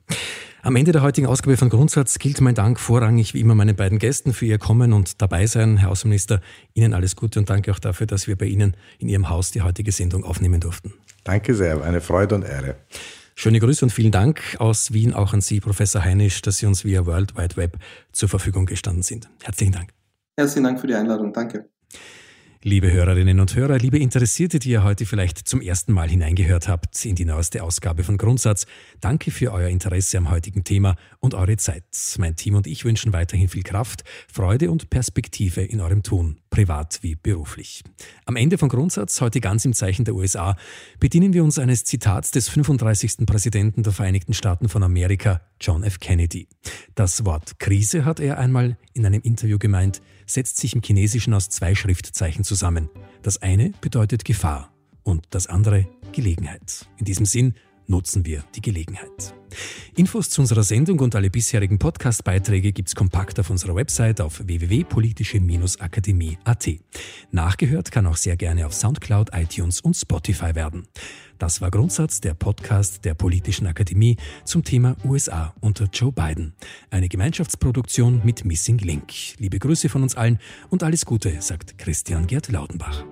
Am Ende der heutigen Ausgabe von Grundsatz gilt mein Dank vorrangig wie immer meinen beiden Gästen für ihr Kommen und dabei sein. Herr Außenminister, Ihnen alles Gute und danke auch dafür, dass wir bei Ihnen in Ihrem Haus die heutige Sendung aufnehmen durften. Danke sehr, eine Freude und Ehre. Schöne Grüße und vielen Dank aus Wien auch an Sie, Professor Heinisch, dass Sie uns via World Wide Web zur Verfügung gestanden sind. Herzlichen Dank. Herzlichen Dank für die Einladung. Danke. Liebe Hörerinnen und Hörer, liebe Interessierte, die ihr heute vielleicht zum ersten Mal hineingehört habt in die neueste Ausgabe von Grundsatz, danke für euer Interesse am heutigen Thema und eure Zeit. Mein Team und ich wünschen weiterhin viel Kraft, Freude und Perspektive in eurem Tun, privat wie beruflich. Am Ende von Grundsatz, heute ganz im Zeichen der USA, bedienen wir uns eines Zitats des 35. Präsidenten der Vereinigten Staaten von Amerika, John F. Kennedy. Das Wort Krise hat er einmal in einem Interview gemeint, setzt sich im Chinesischen aus zwei Schriftzeichen zusammen. Das eine bedeutet Gefahr und das andere Gelegenheit. In diesem Sinn nutzen wir die Gelegenheit. Infos zu unserer Sendung und alle bisherigen Podcast-Beiträge gibt's kompakt auf unserer Website auf www.politische-akademie.at. Nachgehört kann auch sehr gerne auf Soundcloud, iTunes und Spotify werden. Das war Grundsatz der Podcast der Politischen Akademie zum Thema USA unter Joe Biden. Eine Gemeinschaftsproduktion mit Missing Link. Liebe Grüße von uns allen und alles Gute, sagt Christian Gerd Laudenbach.